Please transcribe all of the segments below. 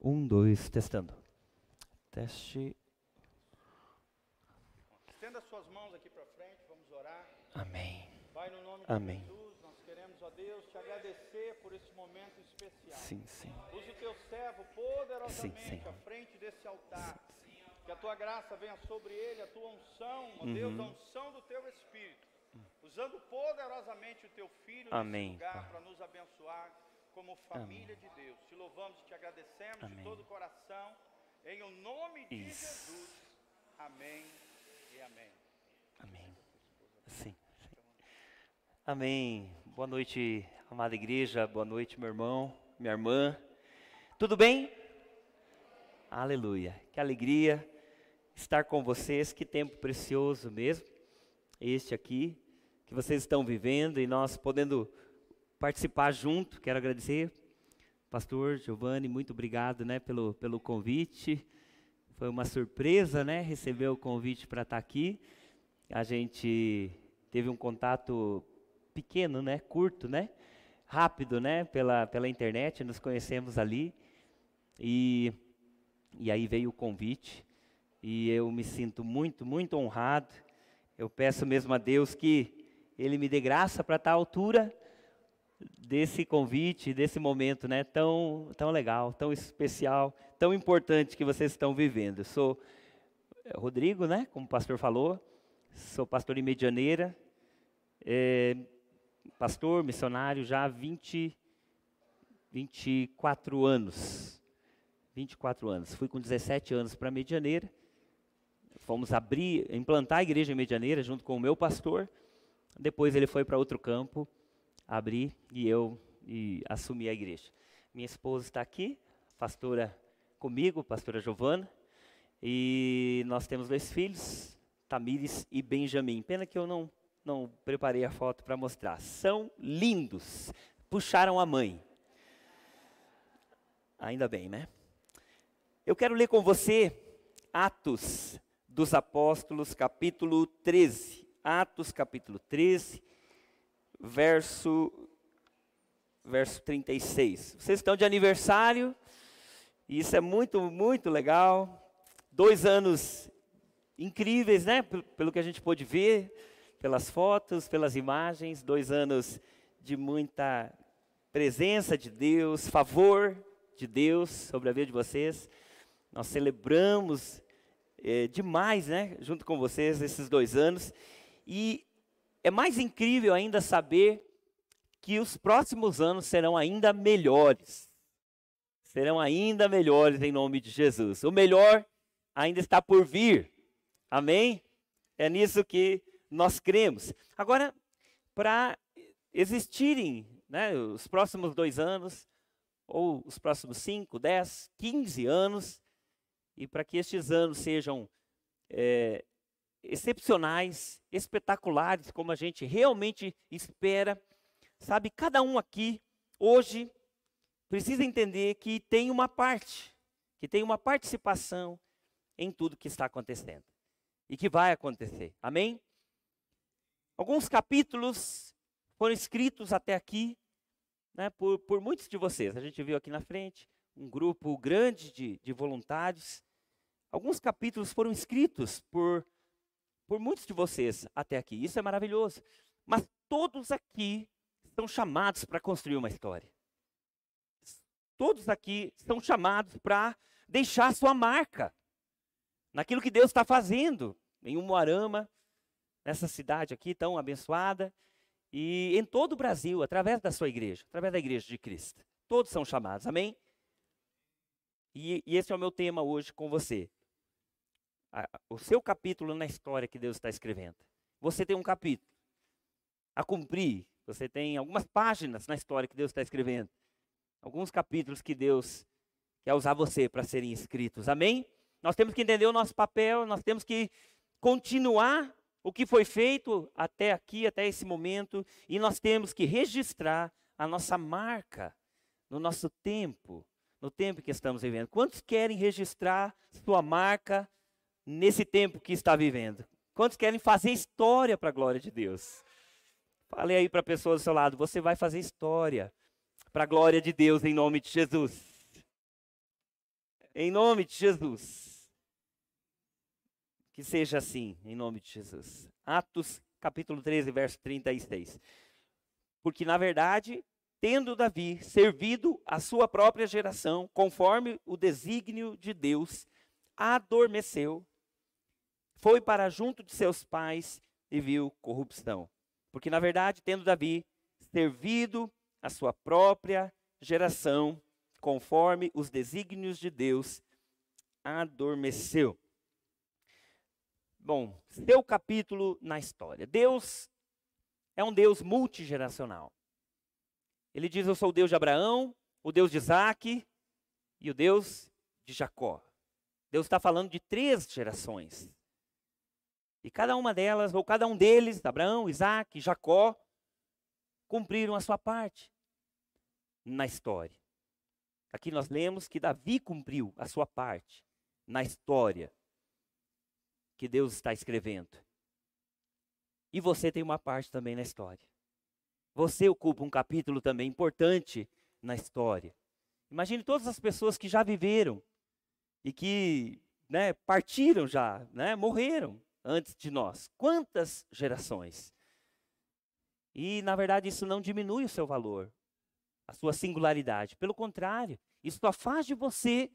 Um, dois, testando. Teste. Estenda suas mãos aqui para frente, vamos orar. Amém. Pai, no nome de Amém. Jesus, nós queremos, ó Deus, te agradecer por esse momento especial. Sim, sim. Use o teu servo poderosamente Sim, sim. à frente desse altar. Que a tua graça venha sobre ele, a tua unção, ó Deus, Uhum. a unção do teu Espírito. Usando poderosamente o teu filho Amém, nesse lugar para nos abençoar como família de Deus. Te louvamos e te agradecemos Amém. de todo o coração. Em o nome de Isso. Jesus. Amém e amém. Amém. Sim, sim. Amém. Boa noite, amada igreja. Boa noite, meu irmão, minha irmã. Tudo bem? Aleluia. Que alegria estar com vocês. Que tempo precioso mesmo. Este aqui que vocês estão vivendo e nós podendo participar junto. Quero agradecer, Pastor Giovanni, muito obrigado, né, pelo pelo convite. Foi uma surpresa, né, receber o convite para estar aqui. A gente teve um contato pequeno, né, curto, né, rápido, né, pela pela internet, nos conhecemos ali. E e aí veio o convite e eu me sinto muito, muito honrado. Eu peço mesmo a Deus que Ele me dê graça para estar à altura desse convite, desse momento, né, tão, tão legal, tão especial, tão importante que vocês estão vivendo. Eu sou eh, Rodrigo, né, como o pastor falou, sou pastor em Medianeira, eh, pastor, missionário já há 20, 24 anos. 24 anos. Fui com 17 anos para Medianeira. Fomos abrir, implantar a igreja em Medianeira junto com o meu pastor. Depois ele foi para outro campo abrir e eu e assumi a igreja. Minha esposa está aqui, pastora comigo, pastora Giovana. E nós temos dois filhos, Tamires e Benjamin. Pena que eu não não preparei a foto para mostrar. São lindos. Puxaram a mãe. Ainda bem, né? Eu quero ler com você Atos dos Apóstolos, capítulo 13. Atos, capítulo 13, verso, verso 36. Vocês estão de aniversário, e isso é muito, muito legal. Dois anos incríveis, né? Pelo que a gente pôde ver, pelas fotos, pelas imagens. Dois anos de muita presença de Deus, favor de Deus sobre a vida de vocês. Nós celebramos eh, demais, né, junto com vocês, esses dois anos. E é mais incrível ainda saber que os próximos anos serão ainda melhores. Serão ainda melhores em nome de Jesus. O melhor ainda está por vir. Amém? É nisso que nós cremos. Agora, para existirem né, os próximos dois anos, ou os próximos 5, 10, 15 anos, e para que estes anos sejam é, excepcionais, espetaculares, como a gente realmente espera, sabe, cada um aqui, hoje, precisa entender que tem uma parte, que tem uma participação em tudo que está acontecendo e que vai acontecer. Amém? Alguns capítulos foram escritos até aqui né, por, por muitos de vocês. A gente viu aqui na frente um grupo grande de, de voluntários. Alguns capítulos foram escritos por, por muitos de vocês até aqui. Isso é maravilhoso. Mas todos aqui são chamados para construir uma história. Todos aqui são chamados para deixar sua marca naquilo que Deus está fazendo em Umuarama, nessa cidade aqui tão abençoada, e em todo o Brasil, através da sua igreja, através da igreja de Cristo. Todos são chamados, amém? E, e esse é o meu tema hoje com você. A- o seu capítulo na história que Deus está escrevendo. Você tem um capítulo a cumprir. Você tem algumas páginas na história que Deus está escrevendo. Alguns capítulos que Deus quer usar você para serem escritos. Amém? Nós temos que entender o nosso papel, nós temos que continuar o que foi feito até aqui, até esse momento, e nós temos que registrar a nossa marca no nosso tempo, no tempo que estamos vivendo. Quantos querem registrar sua marca nesse tempo que está vivendo? Quantos querem fazer história para a glória de Deus? Fale aí para a pessoa do seu lado, você vai fazer história para a glória de Deus em nome de Jesus. Em nome de Jesus. Que seja assim, em nome de Jesus. Atos capítulo 13, verso 36. Porque, na verdade, tendo Davi servido a sua própria geração, conforme o desígnio de Deus, adormeceu, foi para junto de seus pais e viu corrupção. Porque, na verdade, tendo Davi servido a sua própria geração, conforme os desígnios de Deus, adormeceu. Bom, seu capítulo na história. Deus é um Deus multigeracional. Ele diz: Eu sou o Deus de Abraão, o Deus de Isaac e o Deus de Jacó. Deus está falando de três gerações. E cada uma delas, ou cada um deles, Abraão, Isaac, Jacó, cumpriram a sua parte na história. Aqui nós lemos que Davi cumpriu a sua parte na história que Deus está escrevendo. E você tem uma parte também na história. Você ocupa um capítulo também importante na história. Imagine todas as pessoas que já viveram e que né, partiram já, né, morreram antes de nós. Quantas gerações? E, na verdade, isso não diminui o seu valor, a sua singularidade. Pelo contrário, isso só faz de você,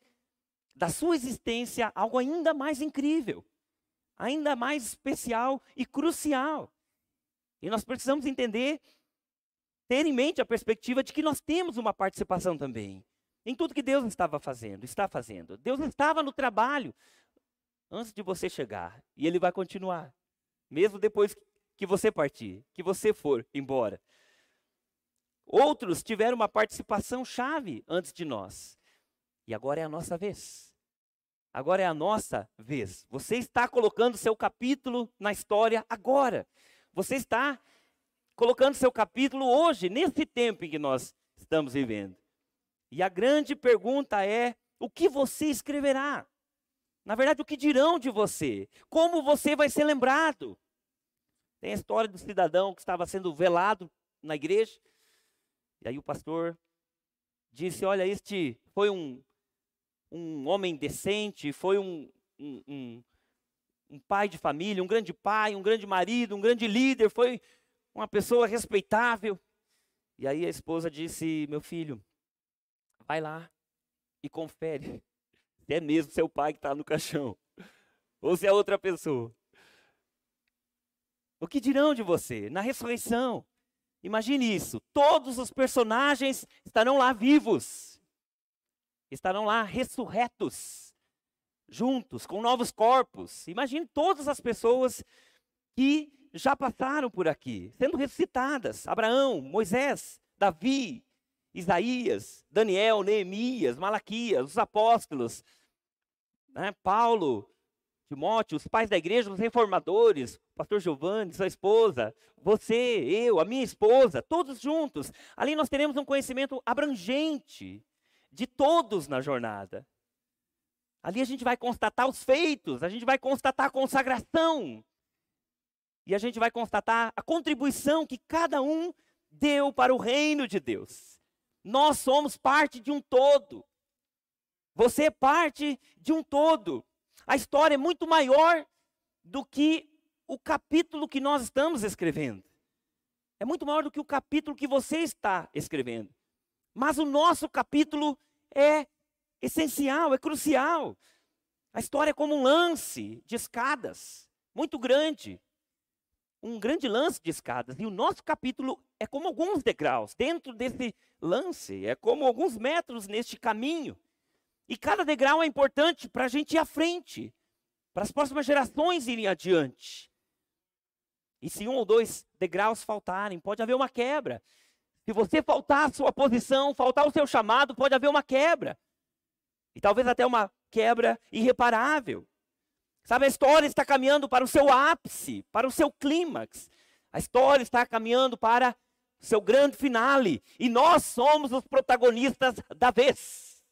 da sua existência, algo ainda mais incrível ainda mais especial e crucial. E nós precisamos entender, ter em mente a perspectiva de que nós temos uma participação também em tudo que Deus estava fazendo, está fazendo. Deus estava no trabalho antes de você chegar e ele vai continuar, mesmo depois que você partir, que você for embora. Outros tiveram uma participação chave antes de nós. E agora é a nossa vez. Agora é a nossa vez. Você está colocando seu capítulo na história agora. Você está colocando seu capítulo hoje, nesse tempo em que nós estamos vivendo. E a grande pergunta é: o que você escreverá? Na verdade, o que dirão de você? Como você vai ser lembrado? Tem a história do cidadão que estava sendo velado na igreja. E aí o pastor disse: Olha, este foi um um homem decente, foi um, um, um, um pai de família, um grande pai, um grande marido, um grande líder, foi uma pessoa respeitável. E aí a esposa disse: Meu filho, vai lá e confere se é mesmo seu pai que está no caixão ou se é outra pessoa. O que dirão de você na ressurreição? Imagine isso: todos os personagens estarão lá vivos estarão lá ressurretos, juntos, com novos corpos. Imagine todas as pessoas que já passaram por aqui, sendo ressuscitadas: Abraão, Moisés, Davi, Isaías, Daniel, Neemias, Malaquias, os apóstolos, né, Paulo, Timóteo, os pais da igreja, os reformadores, o pastor Giovanni, sua esposa, você, eu, a minha esposa, todos juntos. Ali nós teremos um conhecimento abrangente de todos na jornada. Ali a gente vai constatar os feitos, a gente vai constatar a consagração. E a gente vai constatar a contribuição que cada um deu para o reino de Deus. Nós somos parte de um todo. Você é parte de um todo. A história é muito maior do que o capítulo que nós estamos escrevendo. É muito maior do que o capítulo que você está escrevendo. Mas o nosso capítulo é essencial, é crucial. A história é como um lance de escadas, muito grande. Um grande lance de escadas. E o nosso capítulo é como alguns degraus dentro desse lance, é como alguns metros neste caminho. E cada degrau é importante para a gente ir à frente, para as próximas gerações irem adiante. E se um ou dois degraus faltarem, pode haver uma quebra. Se você faltar a sua posição, faltar o seu chamado, pode haver uma quebra. E talvez até uma quebra irreparável. Sabe, a história está caminhando para o seu ápice, para o seu clímax. A história está caminhando para o seu grande finale. E nós somos os protagonistas da vez.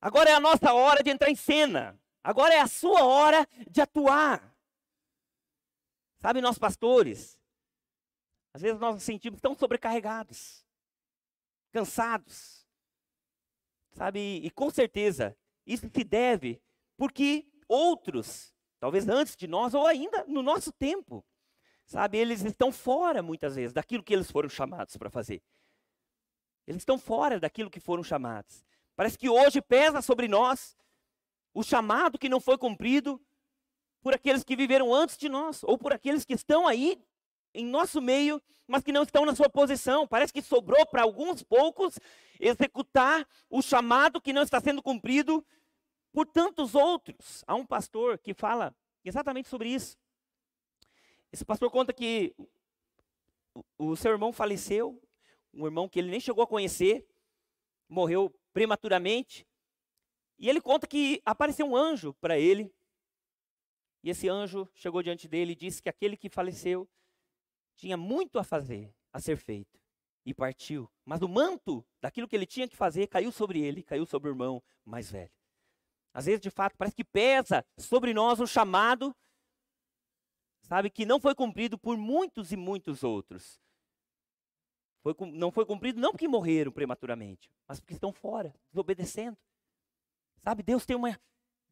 Agora é a nossa hora de entrar em cena. Agora é a sua hora de atuar. Sabe, nós pastores, às vezes nós nos sentimos tão sobrecarregados, cansados. Sabe? E com certeza, Isso se deve porque outros, talvez antes de nós ou ainda no nosso tempo, sabe, eles estão fora muitas vezes daquilo que eles foram chamados para fazer. Eles estão fora daquilo que foram chamados. Parece que hoje pesa sobre nós o chamado que não foi cumprido por aqueles que viveram antes de nós, ou por aqueles que estão aí em nosso meio, mas que não estão na sua posição. Parece que sobrou para alguns poucos executar o chamado que não está sendo cumprido por tantos outros. Há um pastor que fala exatamente sobre isso. Esse pastor conta que o, seu irmão faleceu, um irmão que ele nem chegou a conhecer, morreu prematuramente. E ele conta que apareceu um anjo para ele. E esse anjo chegou diante dele e disse que aquele que faleceu tinha muito a fazer, a ser feito. E partiu. Mas o manto daquilo que ele tinha que fazer caiu sobre ele, caiu sobre o irmão mais velho. Às vezes, de fato, parece que pesa sobre nós o chamado, sabe, que não foi cumprido por muitos e muitos outros. Foi, não foi cumprido não porque morreram prematuramente, mas porque estão fora, desobedecendo. Sabe, Deus tem, uma,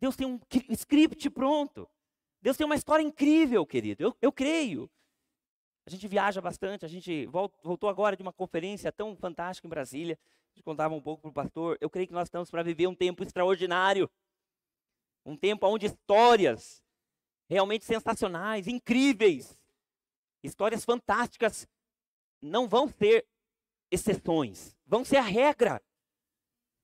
Deus tem um script pronto. Deus tem uma história incrível, querido. Eu, eu creio. A gente viaja bastante, a gente voltou agora de uma conferência tão fantástica em Brasília. A gente contava um pouco para o pastor. Eu creio que nós estamos para viver um tempo extraordinário. Um tempo onde histórias realmente sensacionais, incríveis, histórias fantásticas, não vão ser exceções, vão ser a regra.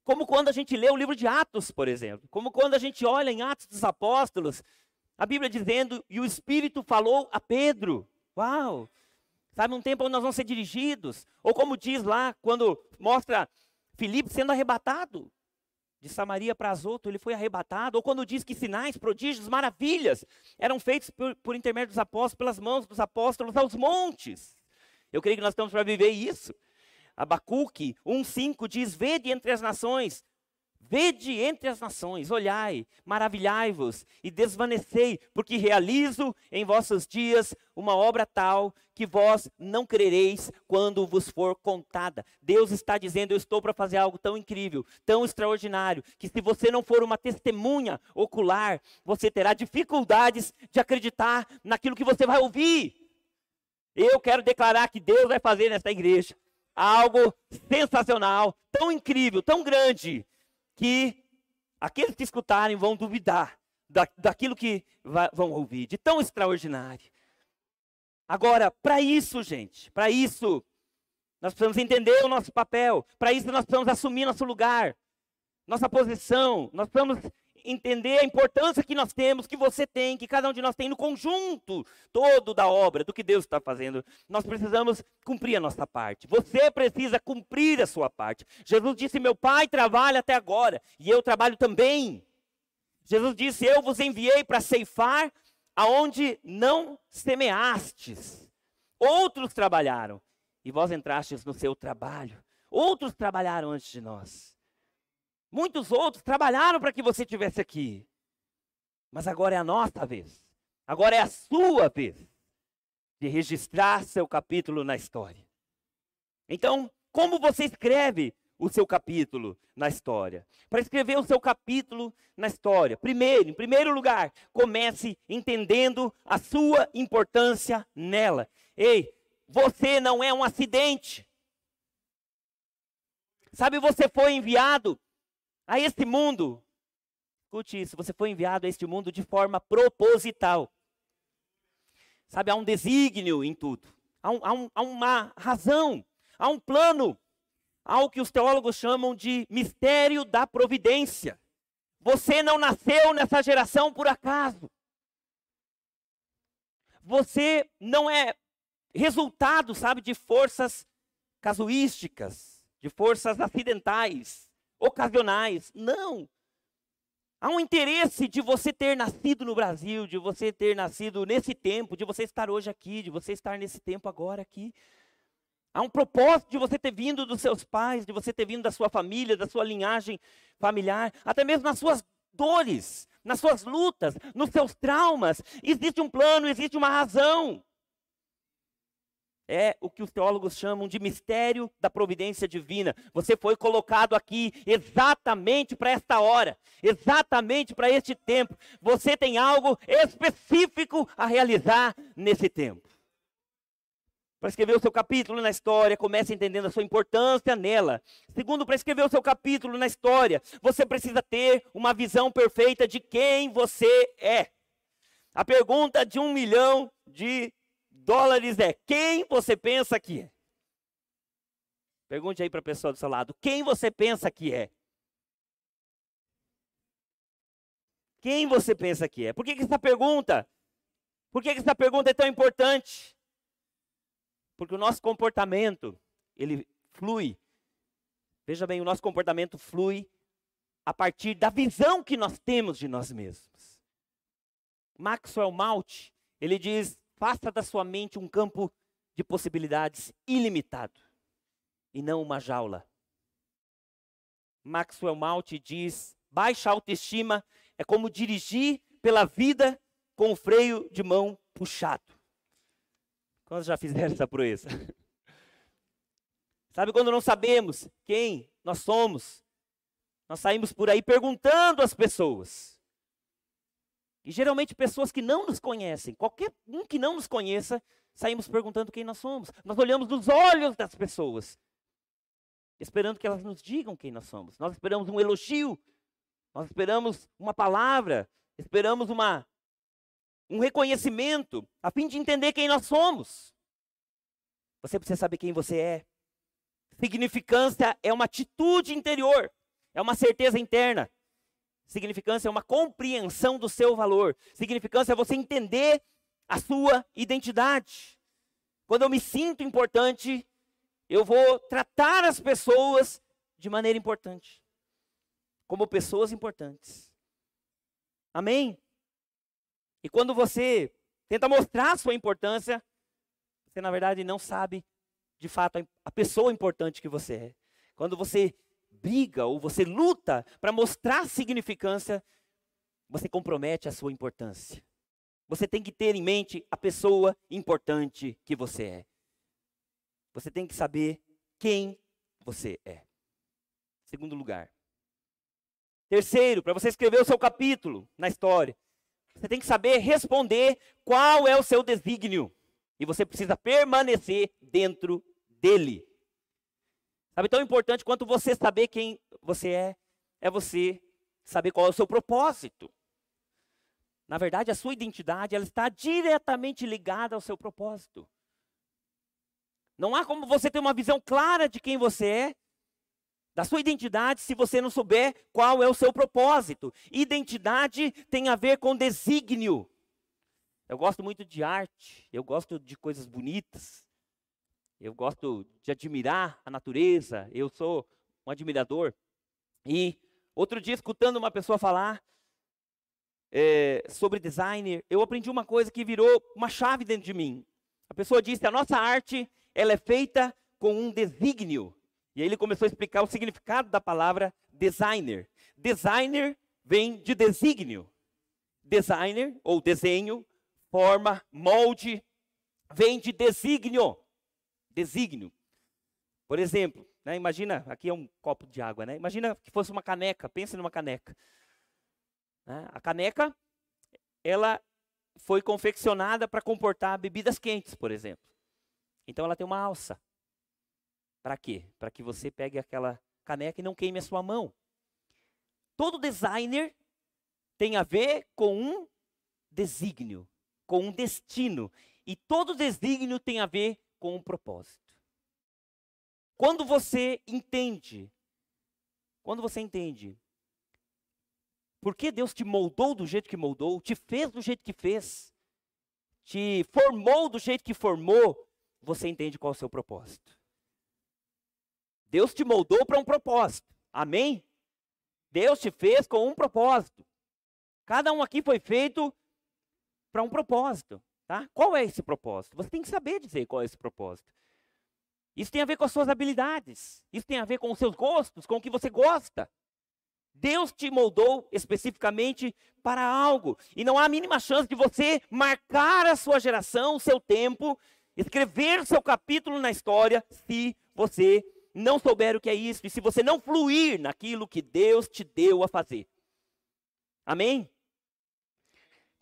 Como quando a gente lê o livro de Atos, por exemplo. Como quando a gente olha em Atos dos Apóstolos, a Bíblia dizendo, e o Espírito falou a Pedro. Uau! Sabe, um tempo onde nós vamos ser dirigidos. Ou como diz lá, quando mostra Filipe sendo arrebatado de Samaria para Azoto, ele foi arrebatado. Ou quando diz que sinais, prodígios, maravilhas eram feitos por, por intermédio dos apóstolos, pelas mãos dos apóstolos aos montes. Eu creio que nós estamos para viver isso. Abacuque 1,5 diz: Vede entre as nações, Vede entre as nações, olhai, maravilhai-vos e desvanecei, porque realizo em vossos dias uma obra tal que vós não crereis quando vos for contada. Deus está dizendo: Eu estou para fazer algo tão incrível, tão extraordinário, que se você não for uma testemunha ocular, você terá dificuldades de acreditar naquilo que você vai ouvir. Eu quero declarar que Deus vai fazer nesta igreja algo sensacional, tão incrível, tão grande que aqueles que escutarem vão duvidar da, daquilo que vai, vão ouvir, de tão extraordinário. Agora, para isso, gente, para isso, nós precisamos entender o nosso papel, para isso nós precisamos assumir nosso lugar, nossa posição, nós precisamos entender a importância que nós temos, que você tem, que cada um de nós tem no conjunto todo da obra, do que Deus está fazendo. Nós precisamos cumprir a nossa parte. Você precisa cumprir a sua parte. Jesus disse: Meu Pai trabalha até agora, e eu trabalho também. Jesus disse: Eu vos enviei para ceifar aonde não semeastes. Outros trabalharam, e vós entrastes no seu trabalho. Outros trabalharam antes de nós. Muitos outros trabalharam para que você estivesse aqui. Mas agora é a nossa vez. Agora é a sua vez de registrar seu capítulo na história. Então, como você escreve o seu capítulo na história? Para escrever o seu capítulo na história, primeiro, em primeiro lugar, comece entendendo a sua importância nela. Ei, você não é um acidente. Sabe, você foi enviado a este mundo. Escute isso, você foi enviado a este mundo de forma proposital. Sabe, há um desígnio em tudo. Há, um, há, um, há uma razão, há um plano. Há o que os teólogos chamam de mistério da providência. Você não nasceu nessa geração por acaso. Você não é resultado, sabe, de forças casuísticas, de forças acidentais ocasionais. Não. Há um interesse de você ter nascido no Brasil, de você ter nascido nesse tempo, de você estar hoje aqui, de você estar nesse tempo agora aqui. Há um propósito de você ter vindo dos seus pais, de você ter vindo da sua família, da sua linhagem familiar, até mesmo nas suas dores, nas suas lutas, nos seus traumas. Existe um plano, existe uma razão. É o que os teólogos chamam de mistério da providência divina. Você foi colocado aqui exatamente para esta hora, exatamente para este tempo. Você tem algo específico a realizar nesse tempo. Para escrever o seu capítulo na história, comece entendendo a sua importância nela. Segundo, para escrever o seu capítulo na história, você precisa ter uma visão perfeita de quem você é. A pergunta de um milhão de dólares é: quem você pensa que é? Pergunte aí para a pessoa do seu lado: quem você pensa que é? Quem você pensa que é? Por que, que essa pergunta? Por que, que essa pergunta é tão importante? Porque o nosso comportamento, ele flui. Veja bem, o nosso comportamento flui a partir da visão que nós temos de nós mesmos. Maxwell Malt, ele diz Faça da sua mente um campo de possibilidades ilimitado e não uma jaula. Maxwell Maltz diz: baixa autoestima é como dirigir pela vida com o freio de mão puxado. Quantos já fizeram essa proeza? Sabe quando não sabemos quem nós somos? Nós saímos por aí perguntando às pessoas. E geralmente pessoas que não nos conhecem, qualquer um que não nos conheça, saímos perguntando quem nós somos. Nós olhamos nos olhos das pessoas, esperando que elas nos digam quem nós somos. Nós esperamos um elogio, nós esperamos uma palavra, esperamos uma, um reconhecimento, a fim de entender quem nós somos. Você precisa saber quem você é. Significância é uma atitude interior, é uma certeza interna. Significância é uma compreensão do seu valor. Significância é você entender a sua identidade. Quando eu me sinto importante, eu vou tratar as pessoas de maneira importante, como pessoas importantes. Amém? E quando você tenta mostrar a sua importância, você na verdade não sabe de fato a pessoa importante que você é. Quando você briga ou você luta para mostrar significância, você compromete a sua importância. Você tem que ter em mente a pessoa importante que você é. Você tem que saber quem você é. Segundo lugar. Terceiro, para você escrever o seu capítulo na história, você tem que saber responder qual é o seu desígnio. E você precisa permanecer dentro dele. Sabe, tão importante quanto você saber quem você é, é você saber qual é o seu propósito. Na verdade, a sua identidade ela está diretamente ligada ao seu propósito. Não há como você ter uma visão clara de quem você é, da sua identidade, se você não souber qual é o seu propósito. Identidade tem a ver com desígnio. Eu gosto muito de arte, eu gosto de coisas bonitas. Eu gosto de admirar a natureza, eu sou um admirador. E outro dia, escutando uma pessoa falar é, sobre designer, eu aprendi uma coisa que virou uma chave dentro de mim. A pessoa disse: a nossa arte ela é feita com um desígnio. E aí ele começou a explicar o significado da palavra designer. Designer vem de desígnio. Designer, ou desenho, forma, molde, vem de desígnio desígnio. Por exemplo, né, imagina, aqui é um copo de água, né? Imagina que fosse uma caneca, pense numa caneca. Né? A caneca, ela foi confeccionada para comportar bebidas quentes, por exemplo. Então ela tem uma alça. Para quê? Para que você pegue aquela caneca e não queime a sua mão. Todo designer tem a ver com um desígnio, com um destino. E todo desígnio tem a ver com um propósito. Quando você entende, quando você entende por que Deus te moldou do jeito que moldou, te fez do jeito que fez, te formou do jeito que formou, você entende qual é o seu propósito. Deus te moldou para um propósito. Amém? Deus te fez com um propósito. Cada um aqui foi feito para um propósito. Tá? Qual é esse propósito? Você tem que saber dizer qual é esse propósito. Isso tem a ver com as suas habilidades. Isso tem a ver com os seus gostos, com o que você gosta. Deus te moldou especificamente para algo. E não há a mínima chance de você marcar a sua geração, o seu tempo, escrever seu capítulo na história se você não souber o que é isso e se você não fluir naquilo que Deus te deu a fazer. Amém?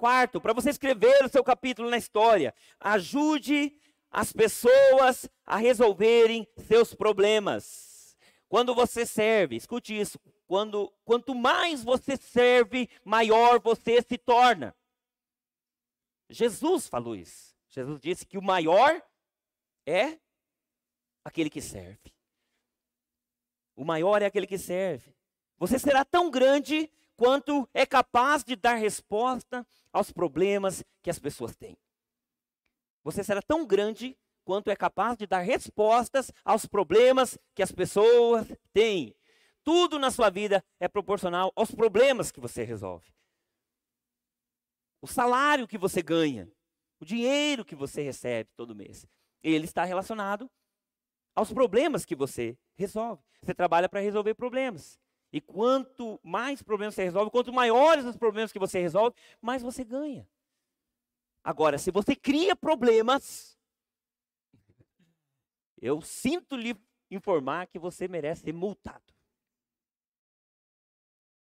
Quarto, para você escrever o seu capítulo na história, ajude as pessoas a resolverem seus problemas. Quando você serve, escute isso, quando, quanto mais você serve, maior você se torna. Jesus falou isso. Jesus disse que o maior é aquele que serve. O maior é aquele que serve. Você será tão grande quanto é capaz de dar resposta aos problemas que as pessoas têm. Você será tão grande quanto é capaz de dar respostas aos problemas que as pessoas têm. Tudo na sua vida é proporcional aos problemas que você resolve. O salário que você ganha, o dinheiro que você recebe todo mês, ele está relacionado aos problemas que você resolve. Você trabalha para resolver problemas. E quanto mais problemas você resolve, quanto maiores os problemas que você resolve, mais você ganha. Agora, se você cria problemas, eu sinto lhe informar que você merece ser multado.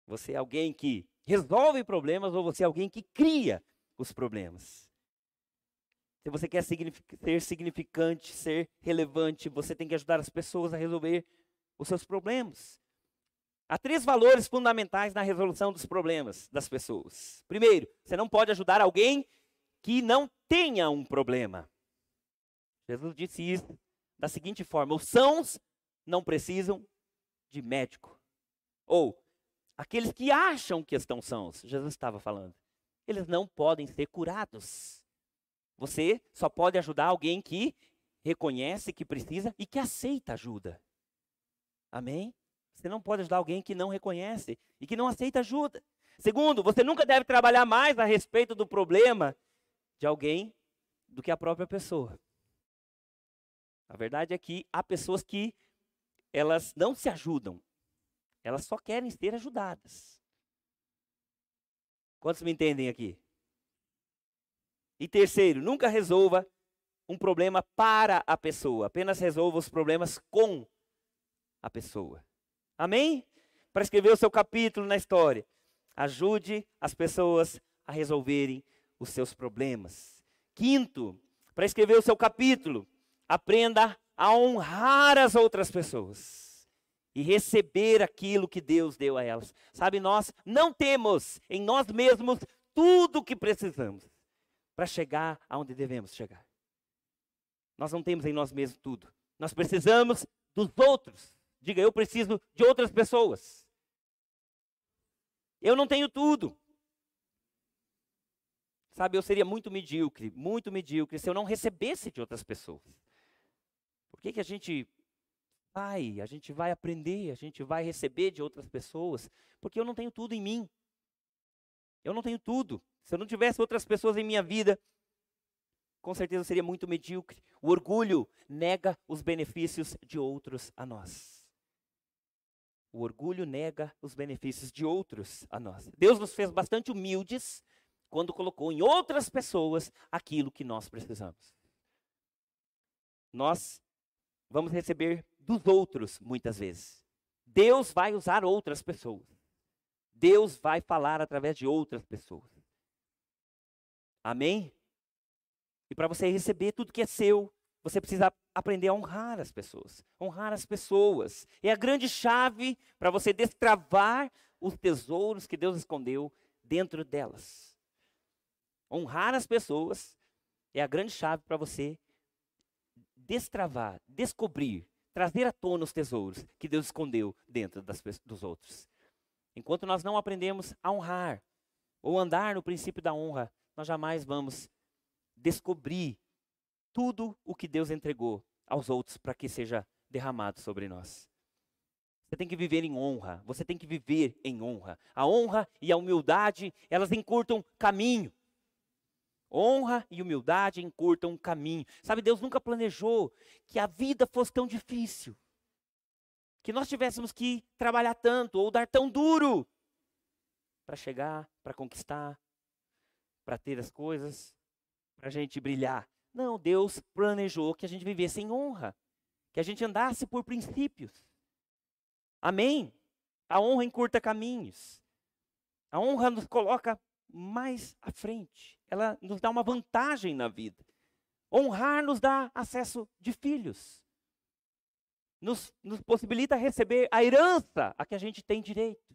Você é alguém que resolve problemas ou você é alguém que cria os problemas. Se você quer ser significante, ser relevante, você tem que ajudar as pessoas a resolver os seus problemas. Há três valores fundamentais na resolução dos problemas das pessoas. Primeiro, você não pode ajudar alguém que não tenha um problema. Jesus disse isso da seguinte forma: os sãos não precisam de médico. Ou aqueles que acham que estão sãos, Jesus estava falando, eles não podem ser curados. Você só pode ajudar alguém que reconhece que precisa e que aceita ajuda. Amém? Você não pode ajudar alguém que não reconhece e que não aceita ajuda. Segundo, você nunca deve trabalhar mais a respeito do problema de alguém do que a própria pessoa. A verdade é que há pessoas que elas não se ajudam, elas só querem ser ajudadas. Quantos me entendem aqui? E terceiro, nunca resolva um problema para a pessoa, apenas resolva os problemas com a pessoa. Amém? Para escrever o seu capítulo na história, ajude as pessoas a resolverem os seus problemas. Quinto, para escrever o seu capítulo, aprenda a honrar as outras pessoas e receber aquilo que Deus deu a elas. Sabe, nós não temos em nós mesmos tudo o que precisamos para chegar aonde devemos chegar. Nós não temos em nós mesmos tudo. Nós precisamos dos outros. Diga, eu preciso de outras pessoas. Eu não tenho tudo. Sabe, eu seria muito medíocre, muito medíocre se eu não recebesse de outras pessoas. Por que, que a gente vai, a gente vai aprender, a gente vai receber de outras pessoas? Porque eu não tenho tudo em mim. Eu não tenho tudo. Se eu não tivesse outras pessoas em minha vida, com certeza eu seria muito medíocre. O orgulho nega os benefícios de outros a nós. O orgulho nega os benefícios de outros a nós. Deus nos fez bastante humildes quando colocou em outras pessoas aquilo que nós precisamos. Nós vamos receber dos outros muitas vezes. Deus vai usar outras pessoas. Deus vai falar através de outras pessoas. Amém? E para você receber tudo que é seu, você precisa aprender a honrar as pessoas. Honrar as pessoas. É a grande chave para você destravar os tesouros que Deus escondeu dentro delas. Honrar as pessoas é a grande chave para você destravar, descobrir, trazer à tona os tesouros que Deus escondeu dentro das, dos outros. Enquanto nós não aprendemos a honrar ou andar no princípio da honra, nós jamais vamos descobrir tudo o que Deus entregou aos outros para que seja derramado sobre nós. Você tem que viver em honra, você tem que viver em honra. A honra e a humildade, elas encurtam caminho. Honra e humildade encurtam caminho. Sabe, Deus nunca planejou que a vida fosse tão difícil. Que nós tivéssemos que trabalhar tanto ou dar tão duro para chegar, para conquistar, para ter as coisas, para a gente brilhar. Não, Deus planejou que a gente vivesse em honra, que a gente andasse por princípios. Amém? A honra encurta caminhos. A honra nos coloca mais à frente. Ela nos dá uma vantagem na vida. Honrar nos dá acesso de filhos. Nos, nos possibilita receber a herança a que a gente tem direito.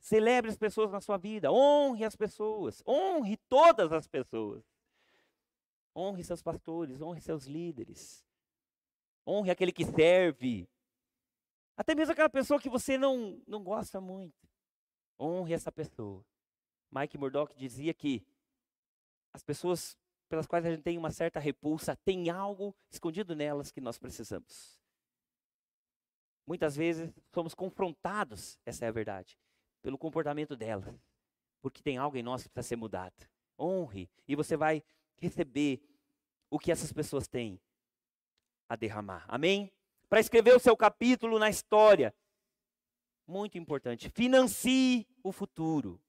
Celebre as pessoas na sua vida. Honre as pessoas. Honre todas as pessoas. Honre seus pastores, honre seus líderes. Honre aquele que serve. Até mesmo aquela pessoa que você não, não gosta muito. Honre essa pessoa. Mike Murdock dizia que as pessoas pelas quais a gente tem uma certa repulsa, tem algo escondido nelas que nós precisamos. Muitas vezes somos confrontados, essa é a verdade, pelo comportamento delas, porque tem algo em nós que precisa ser mudado. Honre e você vai receber o que essas pessoas têm a derramar. Amém? Para escrever o seu capítulo na história, muito importante, financie o futuro.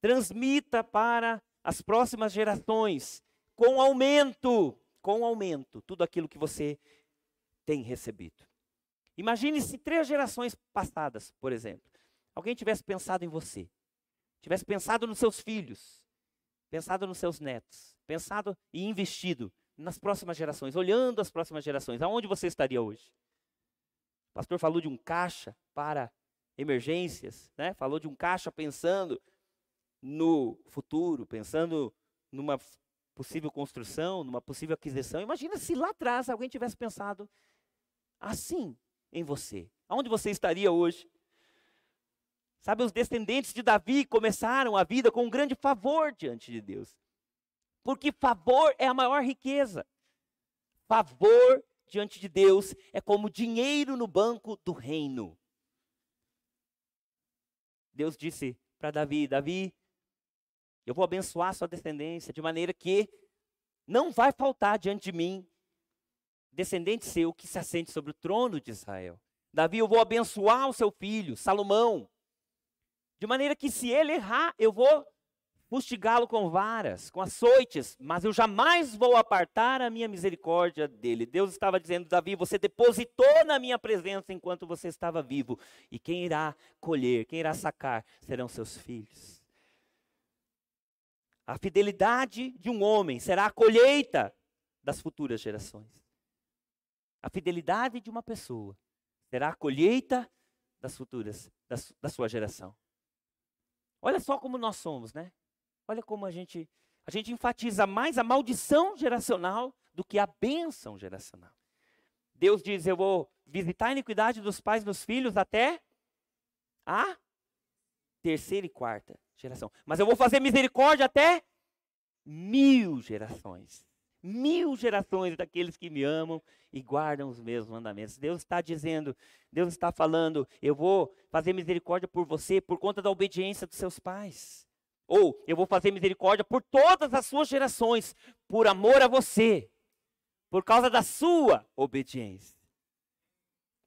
Transmita para as próximas gerações com aumento, com aumento, tudo aquilo que você tem recebido. Imagine se três gerações passadas, por exemplo, alguém tivesse pensado em você, tivesse pensado nos seus filhos, pensado nos seus netos, pensado e investido nas próximas gerações, olhando as próximas gerações, aonde você estaria hoje? O pastor falou de um caixa para emergências, né? Falou de um caixa pensando no futuro, pensando numa possível construção, numa possível aquisição. Imagina se lá atrás alguém tivesse pensado assim em você. Aonde você estaria hoje? Sabe, os descendentes de Davi começaram a vida com um grande favor diante de Deus. Porque favor é a maior riqueza. Favor diante de Deus é como dinheiro no banco do reino. Deus disse para Davi: Davi, eu vou abençoar sua descendência de maneira que não vai faltar diante de mim descendente seu que se assente sobre o trono de Israel. Davi, eu vou abençoar o seu filho, Salomão, de maneira que se ele errar, eu vou fustigá-lo com varas, com açoites, mas eu jamais vou apartar a minha misericórdia dele. Deus estava dizendo, Davi, você depositou na minha presença enquanto você estava vivo, e quem irá colher, quem irá sacar, serão seus filhos. A fidelidade de um homem será a colheita das futuras gerações. A fidelidade de uma pessoa será a colheita das futuras, da, da sua geração. Olha só como nós somos, né? Olha como a gente, a gente enfatiza mais a maldição geracional do que a bênção geracional. Deus diz: Eu vou visitar a iniquidade dos pais nos filhos até a terceira e quarta geração. Mas eu vou fazer misericórdia até mil gerações. Mil gerações daqueles que me amam e guardam os meus mandamentos. Deus está dizendo, Deus está falando, eu vou fazer misericórdia por você por conta da obediência dos seus pais. Ou eu vou fazer misericórdia por todas as suas gerações, por amor a você, por causa da sua obediência.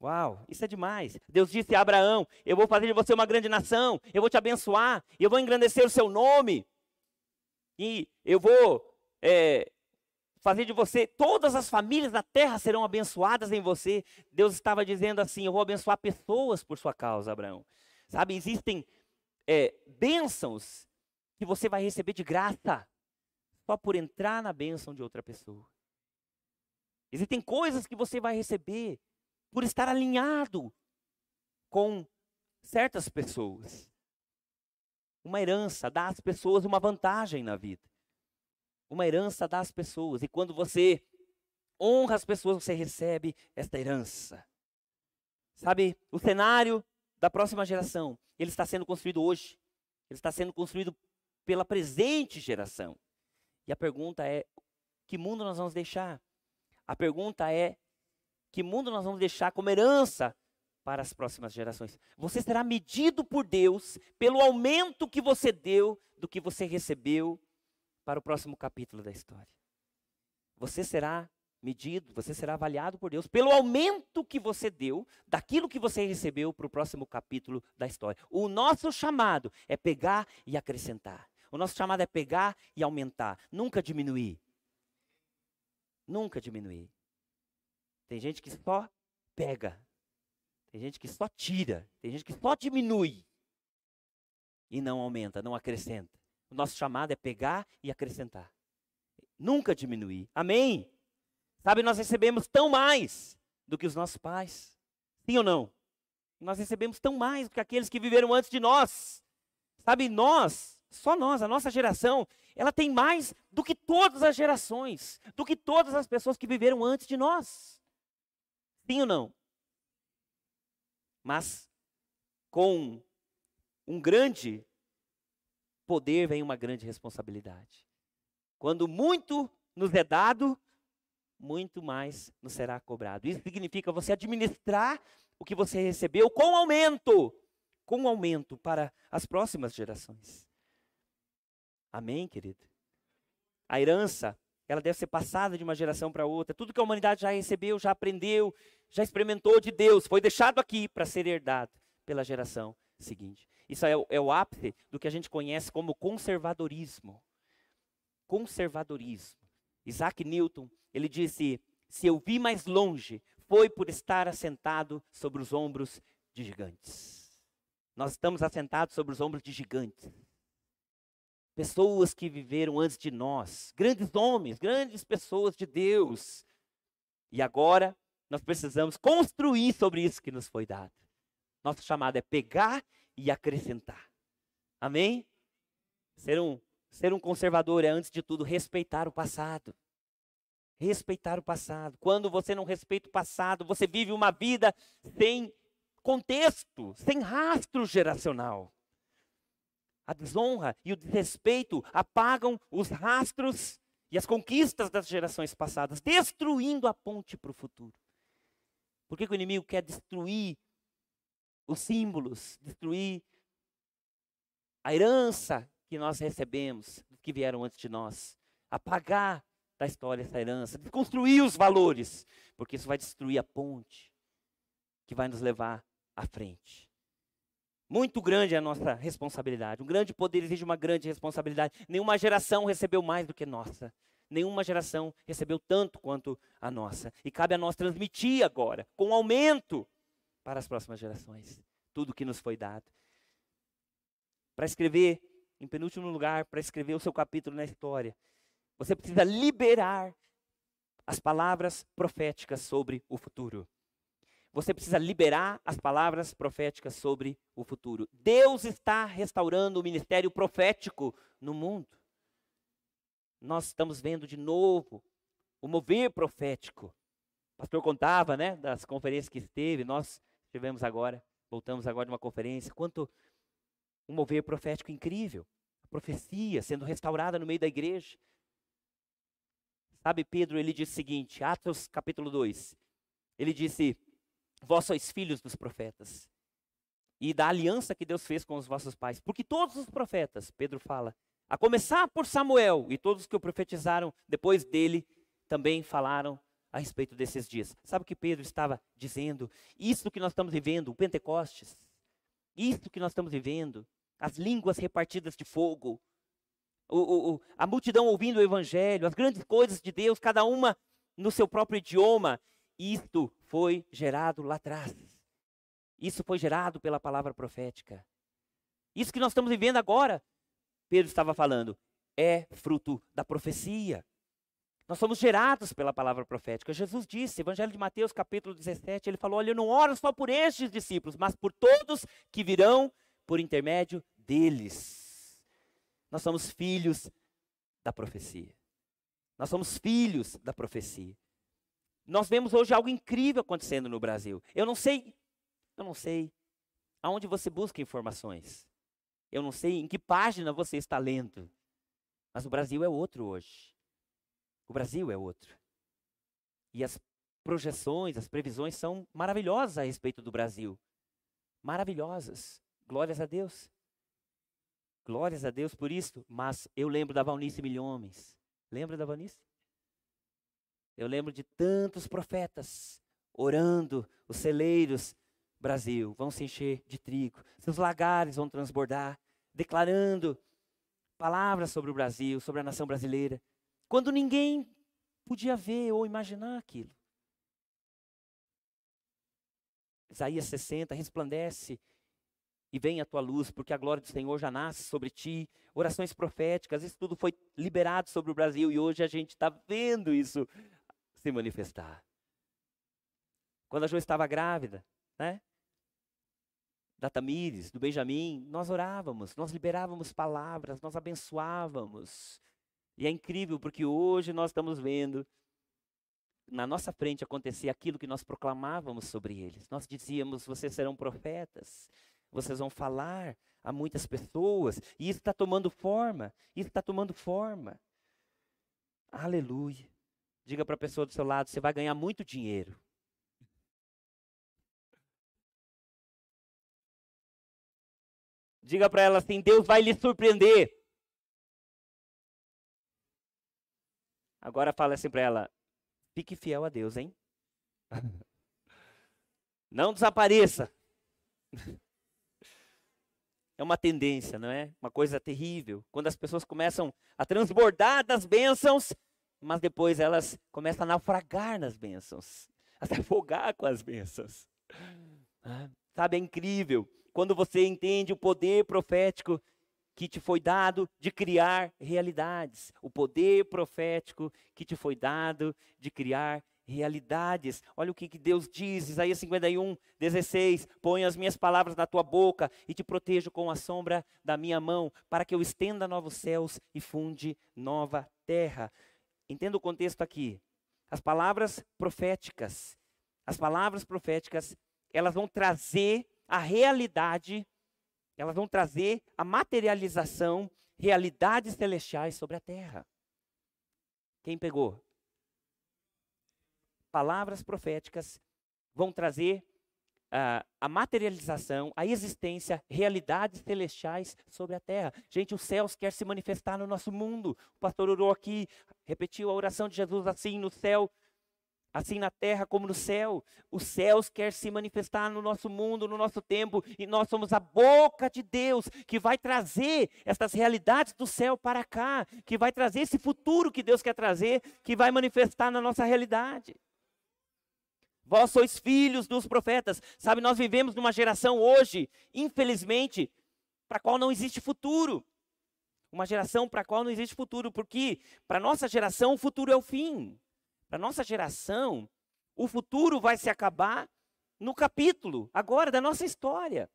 Uau, isso é demais. Deus disse a Abraão: Eu vou fazer de você uma grande nação, eu vou te abençoar, eu vou engrandecer o seu nome, e eu vou é, fazer de você, todas as famílias da terra serão abençoadas em você. Deus estava dizendo assim: Eu vou abençoar pessoas por sua causa, Abraão. Sabe, existem é, bênçãos que você vai receber de graça só por entrar na bênção de outra pessoa. Existem coisas que você vai receber por estar alinhado com certas pessoas. Uma herança dá às pessoas uma vantagem na vida. Uma herança dá às pessoas. E quando você honra as pessoas, você recebe esta herança. Sabe, o cenário da próxima geração, ele está sendo construído hoje. Ele está sendo construído pela presente geração. E a pergunta é: que mundo nós vamos deixar? A pergunta é: que mundo nós vamos deixar como herança para as próximas gerações? Você será medido por Deus pelo aumento que você deu do que você recebeu para o próximo capítulo da história. Você será medido, você será avaliado por Deus pelo aumento que você deu daquilo que você recebeu para o próximo capítulo da história. O nosso chamado é pegar e acrescentar. O nosso chamado é pegar e aumentar, nunca diminuir. Nunca diminuir. Tem gente que só pega. Tem gente que só tira. Tem gente que só diminui. E não aumenta, não acrescenta. O nosso chamado é pegar e acrescentar. Nunca diminuir. Amém? Sabe, nós recebemos tão mais do que os nossos pais. Sim ou não? Nós recebemos tão mais do que aqueles que viveram antes de nós. Sabe, nós, só nós, a nossa geração, ela tem mais do que todas as gerações, do que todas as pessoas que viveram antes de nós. Sim ou não? Mas com um grande poder vem uma grande responsabilidade. Quando muito nos é dado, muito mais nos será cobrado. Isso significa você administrar o que você recebeu com aumento, com aumento para as próximas gerações. Amém, querido? A herança, ela deve ser passada de uma geração para outra. Tudo que a humanidade já recebeu, já aprendeu, já experimentou de Deus, foi deixado aqui para ser herdado pela geração seguinte. Isso é, é o ápice do que a gente conhece como conservadorismo. Conservadorismo. Isaac Newton, ele disse: Se eu vi mais longe, foi por estar assentado sobre os ombros de gigantes. Nós estamos assentados sobre os ombros de gigantes. Pessoas que viveram antes de nós, grandes homens, grandes pessoas de Deus. E agora nós precisamos construir sobre isso que nos foi dado. Nosso chamado é pegar e acrescentar. Amém? Ser um, ser um conservador é, antes de tudo, respeitar o passado. Respeitar o passado. Quando você não respeita o passado, você vive uma vida sem contexto, sem rastro geracional. A desonra e o desrespeito apagam os rastros e as conquistas das gerações passadas, destruindo a ponte para o futuro. Por que, que o inimigo quer destruir os símbolos, destruir a herança que nós recebemos, que vieram antes de nós. Apagar da história essa herança, desconstruir os valores, porque isso vai destruir a ponte que vai nos levar à frente. Muito grande é a nossa responsabilidade. Um grande poder exige uma grande responsabilidade. Nenhuma geração recebeu mais do que nossa. Nenhuma geração recebeu tanto quanto a nossa. E cabe a nós transmitir agora, com aumento, para as próximas gerações. Tudo que nos foi dado. Para escrever, em penúltimo lugar, para escrever o seu capítulo na história, você precisa liberar as palavras proféticas sobre o futuro. Você precisa liberar as palavras proféticas sobre o futuro. Deus está restaurando o ministério profético no mundo. Nós estamos vendo de novo o mover profético. O pastor contava, né, das conferências que esteve, nós Tivemos agora, voltamos agora de uma conferência, quanto um mover profético incrível. A profecia sendo restaurada no meio da igreja. Sabe, Pedro, ele disse o seguinte, Atos capítulo 2. Ele disse: Vós sois filhos dos profetas e da aliança que Deus fez com os vossos pais. Porque todos os profetas, Pedro fala, a começar por Samuel e todos que o profetizaram depois dele, também falaram a respeito desses dias. Sabe o que Pedro estava dizendo? Isso que nós estamos vivendo, o Pentecostes, isso que nós estamos vivendo, as línguas repartidas de fogo, o, o, a multidão ouvindo o Evangelho, as grandes coisas de Deus, cada uma no seu próprio idioma, isto foi gerado lá atrás. Isso foi gerado pela palavra profética. Isso que nós estamos vivendo agora, Pedro estava falando, é fruto da profecia. Nós somos gerados pela palavra profética. Jesus disse, Evangelho de Mateus, capítulo 17, ele falou: Olha, eu não oro só por estes discípulos, mas por todos que virão por intermédio deles. Nós somos filhos da profecia. Nós somos filhos da profecia. Nós vemos hoje algo incrível acontecendo no Brasil. Eu não sei, eu não sei aonde você busca informações. Eu não sei em que página você está lendo. Mas o Brasil é outro hoje. O Brasil é outro. E as projeções, as previsões são maravilhosas a respeito do Brasil. Maravilhosas. Glórias a Deus. Glórias a Deus por isso. Mas eu lembro da Valnice Milhomens. Lembra da Valnice? Eu lembro de tantos profetas orando, os celeiros, Brasil, vão se encher de trigo, seus lagares vão transbordar, declarando palavras sobre o Brasil, sobre a nação brasileira. Quando ninguém podia ver ou imaginar aquilo. Isaías 60, resplandece e vem a tua luz, porque a glória do Senhor já nasce sobre ti. Orações proféticas, isso tudo foi liberado sobre o Brasil e hoje a gente está vendo isso se manifestar. Quando a Jo estava grávida, né? Da Tamires, do Benjamim, nós orávamos, nós liberávamos palavras, nós abençoávamos. E é incrível porque hoje nós estamos vendo na nossa frente acontecer aquilo que nós proclamávamos sobre eles. Nós dizíamos: vocês serão profetas, vocês vão falar a muitas pessoas, e isso está tomando forma, isso está tomando forma. Aleluia. Diga para a pessoa do seu lado: você vai ganhar muito dinheiro. Diga para ela assim: Deus vai lhe surpreender. Agora fala assim para ela: Fique fiel a Deus, hein? Não desapareça. É uma tendência, não é? Uma coisa terrível. Quando as pessoas começam a transbordar das bênçãos, mas depois elas começam a naufragar nas bênçãos, a se afogar com as bênçãos. Ah, sabe, é incrível. Quando você entende o poder profético que te foi dado de criar realidades. O poder profético que te foi dado de criar realidades. Olha o que, que Deus diz, Isaías 51, 16: Põe as minhas palavras na tua boca e te protejo com a sombra da minha mão, para que eu estenda novos céus e funde nova terra. Entenda o contexto aqui. As palavras proféticas, as palavras proféticas, elas vão trazer a realidade elas vão trazer a materialização, realidades celestiais sobre a terra. Quem pegou? Palavras proféticas vão trazer uh, a materialização, a existência, realidades celestiais sobre a terra. Gente, os céus quer se manifestar no nosso mundo. O pastor orou aqui, repetiu a oração de Jesus assim: no céu assim na terra como no céu. Os céus quer se manifestar no nosso mundo, no nosso tempo, e nós somos a boca de Deus que vai trazer estas realidades do céu para cá, que vai trazer esse futuro que Deus quer trazer, que vai manifestar na nossa realidade. Vós sois filhos dos profetas. Sabe, nós vivemos numa geração hoje, infelizmente, para a qual não existe futuro. Uma geração para a qual não existe futuro, porque para nossa geração o futuro é o fim. Para nossa geração, o futuro vai se acabar no capítulo, agora, da nossa história.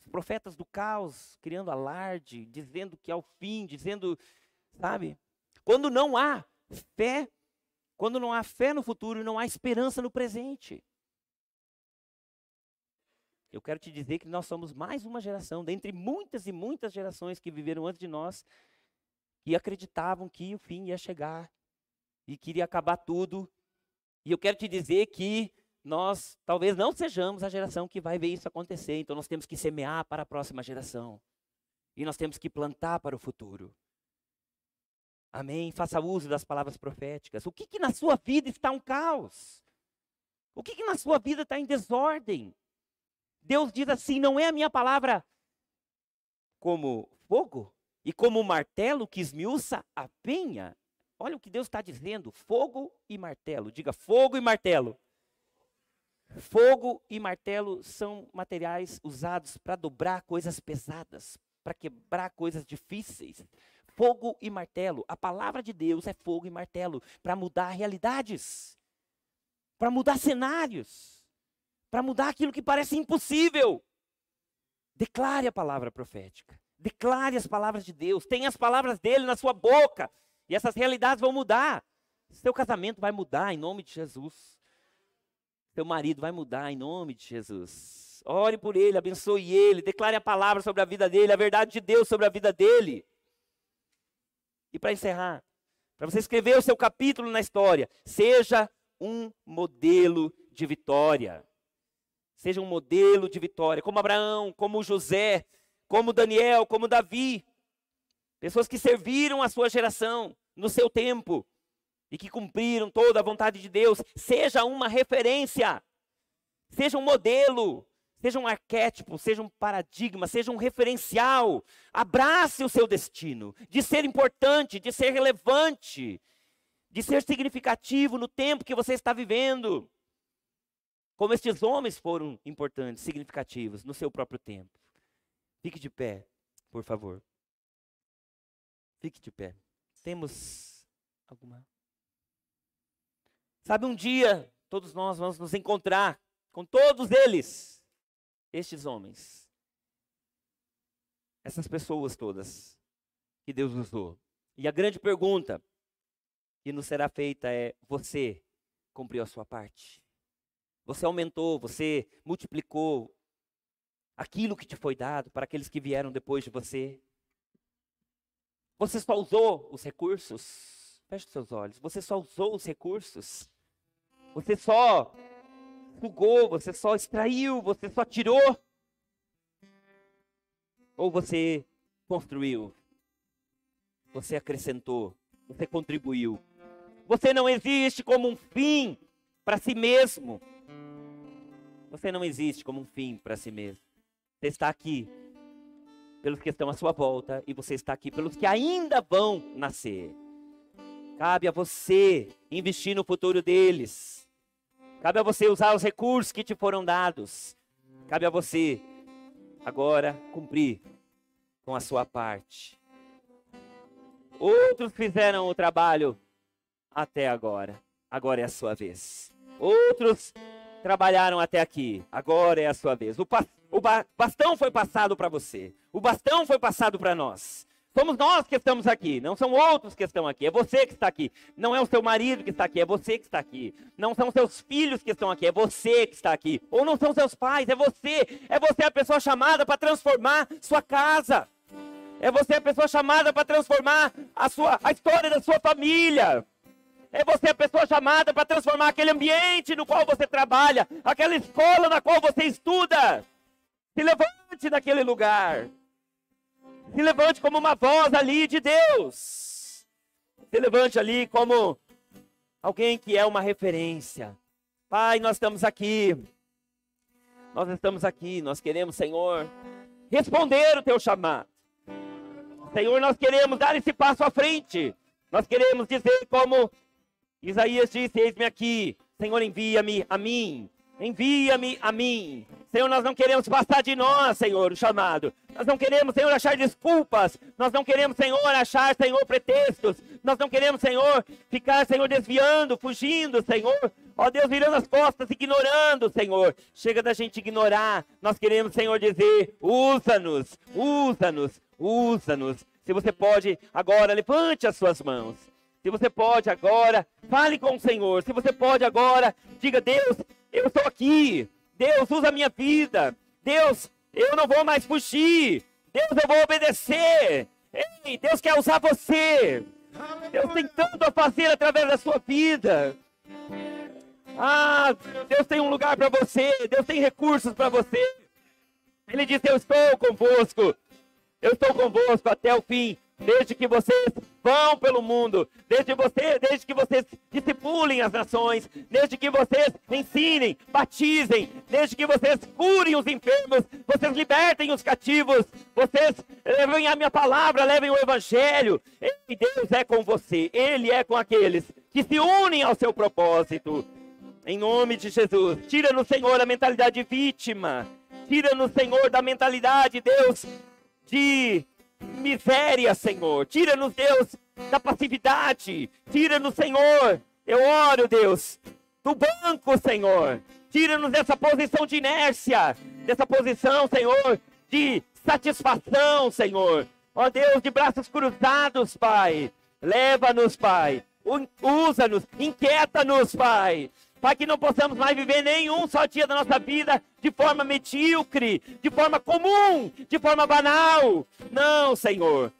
Os profetas do caos, criando alarde, dizendo que é o fim, dizendo, sabe? Quando não há fé, quando não há fé no futuro, não há esperança no presente. Eu quero te dizer que nós somos mais uma geração, dentre muitas e muitas gerações que viveram antes de nós, que acreditavam que o fim ia chegar, e queria acabar tudo. E eu quero te dizer que nós talvez não sejamos a geração que vai ver isso acontecer. Então nós temos que semear para a próxima geração. E nós temos que plantar para o futuro. Amém? Faça uso das palavras proféticas. O que, que na sua vida está um caos? O que, que na sua vida está em desordem? Deus diz assim: não é a minha palavra como fogo e como martelo que esmiuça a penha. Olha o que Deus está dizendo: fogo e martelo. Diga fogo e martelo. Fogo e martelo são materiais usados para dobrar coisas pesadas, para quebrar coisas difíceis. Fogo e martelo. A palavra de Deus é fogo e martelo para mudar realidades, para mudar cenários, para mudar aquilo que parece impossível. Declare a palavra profética. Declare as palavras de Deus. Tenha as palavras dele na sua boca. E essas realidades vão mudar. Seu casamento vai mudar em nome de Jesus. Seu marido vai mudar em nome de Jesus. Ore por ele, abençoe ele, declare a palavra sobre a vida dele, a verdade de Deus sobre a vida dele. E para encerrar, para você escrever o seu capítulo na história, seja um modelo de vitória. Seja um modelo de vitória, como Abraão, como José, como Daniel, como Davi. Pessoas que serviram a sua geração no seu tempo e que cumpriram toda a vontade de Deus. Seja uma referência, seja um modelo, seja um arquétipo, seja um paradigma, seja um referencial. Abrace o seu destino de ser importante, de ser relevante. de ser significativo no tempo que você está vivendo. Como estes homens foram importantes, significativos no seu próprio tempo. Fique de pé, por favor. Fique de pé. Temos alguma. Sabe, um dia todos nós vamos nos encontrar com todos eles, estes homens, essas pessoas todas que Deus usou. E a grande pergunta que nos será feita é: você cumpriu a sua parte? Você aumentou, você multiplicou aquilo que te foi dado para aqueles que vieram depois de você? Você só usou os recursos? Feche seus olhos. Você só usou os recursos? Você só sugou, você só extraiu, você só tirou? Ou você construiu? Você acrescentou? Você contribuiu? Você não existe como um fim para si mesmo. Você não existe como um fim para si mesmo. Você está aqui pelos que estão à sua volta e você está aqui pelos que ainda vão nascer. Cabe a você investir no futuro deles. Cabe a você usar os recursos que te foram dados. Cabe a você agora cumprir com a sua parte. Outros fizeram o trabalho até agora. Agora é a sua vez. Outros trabalharam até aqui. Agora é a sua vez. O, o bastão foi passado para você. O bastão foi passado para nós. Somos nós que estamos aqui, não são outros que estão aqui, é você que está aqui. Não é o seu marido que está aqui, é você que está aqui. Não são seus filhos que estão aqui, é você que está aqui. Ou não são seus pais, é você. É você a pessoa chamada para transformar sua casa. É você a pessoa chamada para transformar a, sua, a história da sua família. É você a pessoa chamada para transformar aquele ambiente no qual você trabalha, aquela escola na qual você estuda. Se levante naquele lugar. Se levante como uma voz ali de Deus. Se levante ali como alguém que é uma referência. Pai, nós estamos aqui. Nós estamos aqui, nós queremos, Senhor, responder o teu chamado. Senhor, nós queremos dar esse passo à frente. Nós queremos dizer como Isaías disse: Eis-me aqui, Senhor, envia-me a mim. Envia-me a mim. Senhor, nós não queremos passar de nós, Senhor, o chamado. Nós não queremos, Senhor, achar desculpas. Nós não queremos, Senhor, achar, Senhor, pretextos. Nós não queremos, Senhor, ficar, Senhor, desviando, fugindo, Senhor. Ó Deus, virando as costas, ignorando, Senhor. Chega da gente ignorar. Nós queremos, Senhor, dizer: usa-nos, usa-nos, usa-nos. Se você pode, agora, levante as suas mãos. Se você pode agora, fale com o Senhor. Se você pode agora, diga: Deus, eu estou aqui. Deus, usa a minha vida. Deus, eu não vou mais fugir. Deus, eu vou obedecer. Ei, Deus quer usar você. Deus tem tanto a fazer através da sua vida. Ah, Deus tem um lugar para você. Deus tem recursos para você. Ele disse: Eu estou convosco. Eu estou convosco até o fim desde que vocês vão pelo mundo, desde, você, desde que vocês discipulem as nações, desde que vocês ensinem, batizem, desde que vocês curem os enfermos, vocês libertem os cativos, vocês levem a minha palavra, levem o evangelho. E Deus é com você, Ele é com aqueles que se unem ao seu propósito. Em nome de Jesus, tira no Senhor a mentalidade vítima, tira no Senhor da mentalidade, Deus, de miséria, Senhor. Tira-nos, Deus, da passividade. Tira-nos, Senhor. Eu oro, Deus, do banco, Senhor. Tira-nos dessa posição de inércia, dessa posição, Senhor, de satisfação, Senhor. Ó Deus, de braços cruzados, Pai. Leva-nos, Pai. Usa-nos, inquieta-nos, Pai. Pai, que não possamos mais viver nenhum só dia da nossa vida de forma medíocre, de forma comum, de forma banal. Não, Senhor.